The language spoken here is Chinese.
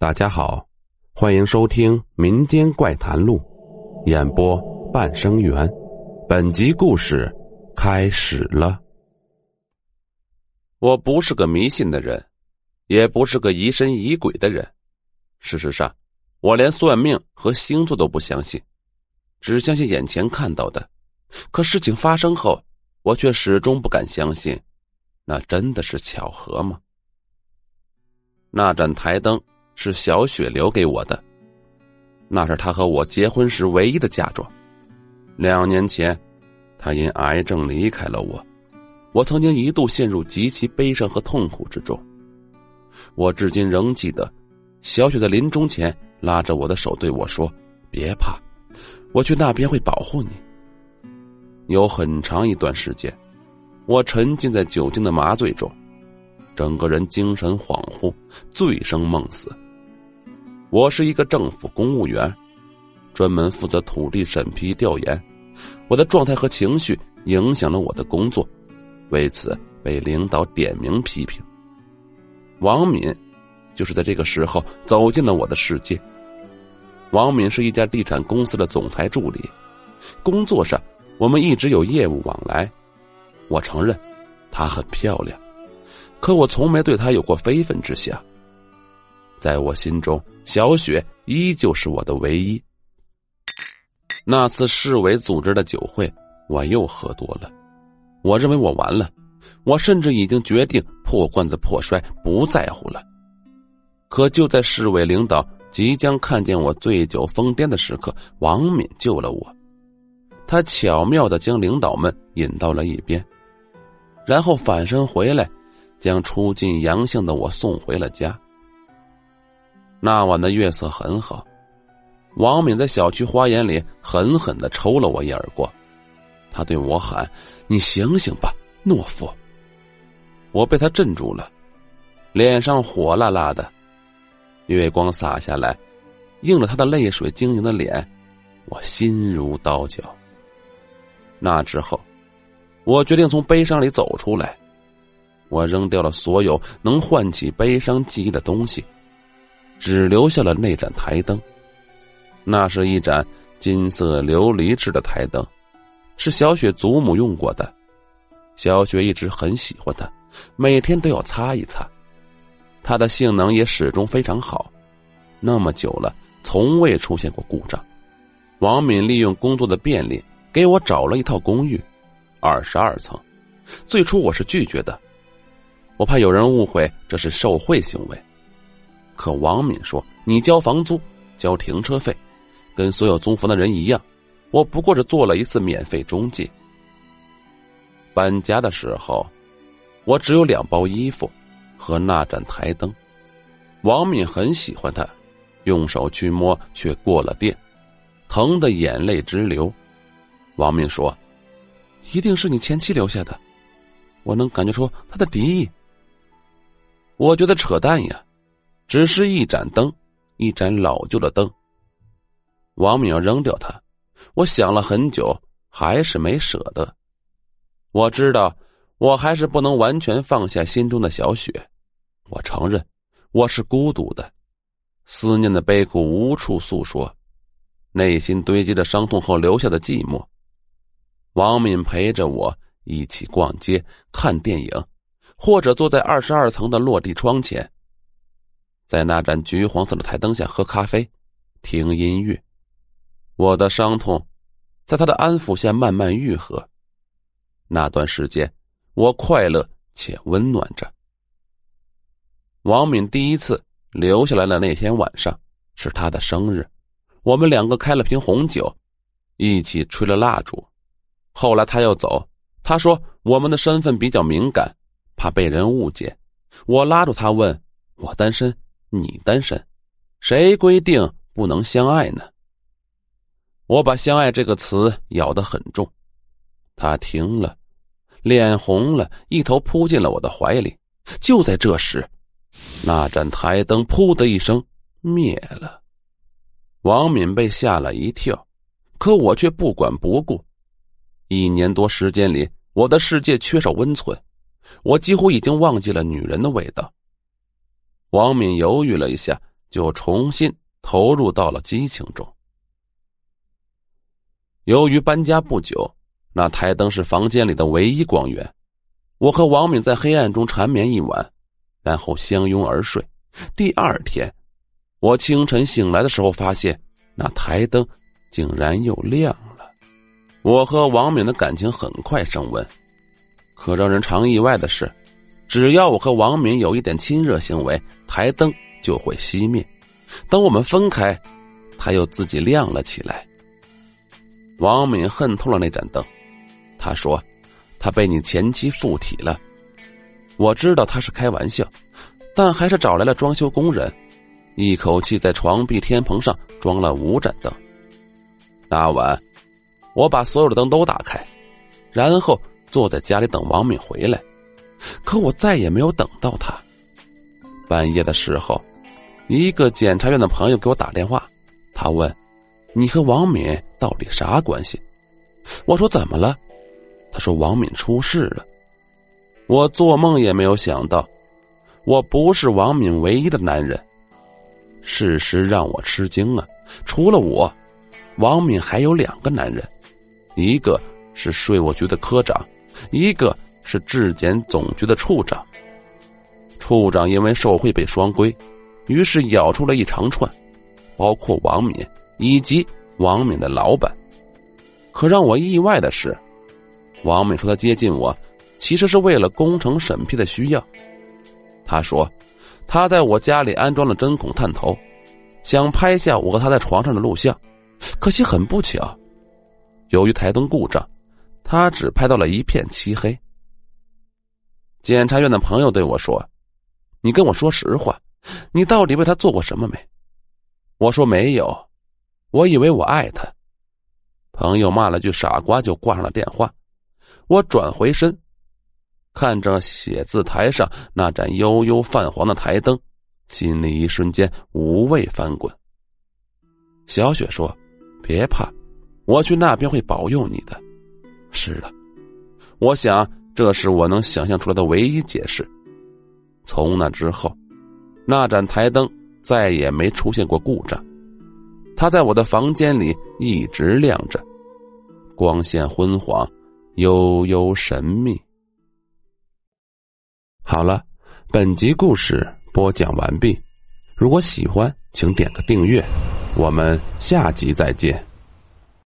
大家好，欢迎收听《民间怪谈录》，演播半生缘。本集故事开始了。我不是个迷信的人，也不是个疑神疑鬼的人。事实上，我连算命和星座都不相信，只相信眼前看到的。可事情发生后，我却始终不敢相信，那真的是巧合吗？那盏台灯。是小雪留给我的，那是她和我结婚时唯一的嫁妆。两年前，她因癌症离开了我，我曾经一度陷入极其悲伤和痛苦之中。我至今仍记得，小雪在临终前拉着我的手对我说：“别怕，我去那边会保护你。”有很长一段时间，我沉浸在酒精的麻醉中，整个人精神恍惚，醉生梦死。我是一个政府公务员，专门负责土地审批调研。我的状态和情绪影响了我的工作，为此被领导点名批评。王敏就是在这个时候走进了我的世界。王敏是一家地产公司的总裁助理，工作上我们一直有业务往来。我承认，她很漂亮，可我从没对她有过非分之想。在我心中，小雪依旧是我的唯一。那次市委组织的酒会，我又喝多了。我认为我完了，我甚至已经决定破罐子破摔，不在乎了。可就在市委领导即将看见我醉酒疯癫的时刻，王敏救了我。他巧妙的将领导们引到了一边，然后反身回来，将出尽洋相的我送回了家。那晚的月色很好，王敏在小区花园里狠狠的抽了我一耳光，他对我喊：“你醒醒吧，懦夫！”我被他镇住了，脸上火辣辣的，月光洒下来，映着他的泪水晶莹的脸，我心如刀绞。那之后，我决定从悲伤里走出来，我扔掉了所有能唤起悲伤记忆的东西。只留下了那盏台灯，那是一盏金色琉璃制的台灯，是小雪祖母用过的。小雪一直很喜欢它，每天都要擦一擦。它的性能也始终非常好，那么久了，从未出现过故障。王敏利用工作的便利，给我找了一套公寓，二十二层。最初我是拒绝的，我怕有人误会这是受贿行为。可王敏说：“你交房租，交停车费，跟所有租房的人一样。我不过是做了一次免费中介。搬家的时候，我只有两包衣服和那盏台灯。王敏很喜欢它，用手去摸却过了电，疼得眼泪直流。王敏说：‘一定是你前妻留下的，我能感觉出他的敌意。’我觉得扯淡呀。”只是一盏灯，一盏老旧的灯。王敏要扔掉它，我想了很久，还是没舍得。我知道，我还是不能完全放下心中的小雪。我承认，我是孤独的，思念的悲苦无处诉说，内心堆积的伤痛后留下的寂寞。王敏陪着我一起逛街、看电影，或者坐在二十二层的落地窗前。在那盏橘黄色的台灯下喝咖啡，听音乐，我的伤痛在他的安抚下慢慢愈合。那段时间，我快乐且温暖着。王敏第一次留下来的那天晚上是他的生日，我们两个开了瓶红酒，一起吹了蜡烛。后来他要走，他说我们的身份比较敏感，怕被人误解。我拉住他问：“我单身？”你单身，谁规定不能相爱呢？我把“相爱”这个词咬得很重，他听了，脸红了，一头扑进了我的怀里。就在这时，那盏台灯“噗”的一声灭了，王敏被吓了一跳，可我却不管不顾。一年多时间里，我的世界缺少温存，我几乎已经忘记了女人的味道。王敏犹豫了一下，就重新投入到了激情中。由于搬家不久，那台灯是房间里的唯一光源。我和王敏在黑暗中缠绵一晚，然后相拥而睡。第二天，我清晨醒来的时候，发现那台灯竟然又亮了。我和王敏的感情很快升温。可让人常意外的是，只要我和王敏有一点亲热行为，台灯就会熄灭。等我们分开，它又自己亮了起来。王敏恨透了那盏灯，他说：“他被你前妻附体了。”我知道他是开玩笑，但还是找来了装修工人，一口气在床壁天棚上装了五盏灯。那晚，我把所有的灯都打开，然后。坐在家里等王敏回来，可我再也没有等到他。半夜的时候，一个检察院的朋友给我打电话，他问：“你和王敏到底啥关系？”我说：“怎么了？”他说：“王敏出事了。”我做梦也没有想到，我不是王敏唯一的男人。事实让我吃惊啊！除了我，王敏还有两个男人，一个是税务局的科长。一个是质检总局的处长，处长因为受贿被双规，于是咬出了一长串，包括王敏以及王敏的老板。可让我意外的是，王敏说他接近我，其实是为了工程审批的需要。他说他在我家里安装了针孔探头，想拍下我和他在床上的录像，可惜很不巧，由于台灯故障。他只拍到了一片漆黑。检察院的朋友对我说：“你跟我说实话，你到底为他做过什么没？”我说：“没有，我以为我爱他。”朋友骂了句“傻瓜”，就挂上了电话。我转回身，看着写字台上那盏悠悠泛黄的台灯，心里一瞬间五味翻滚。小雪说：“别怕，我去那边会保佑你的。”是的，我想这是我能想象出来的唯一解释。从那之后，那盏台灯再也没出现过故障，它在我的房间里一直亮着，光线昏黄，悠悠神秘。好了，本集故事播讲完毕。如果喜欢，请点个订阅，我们下集再见。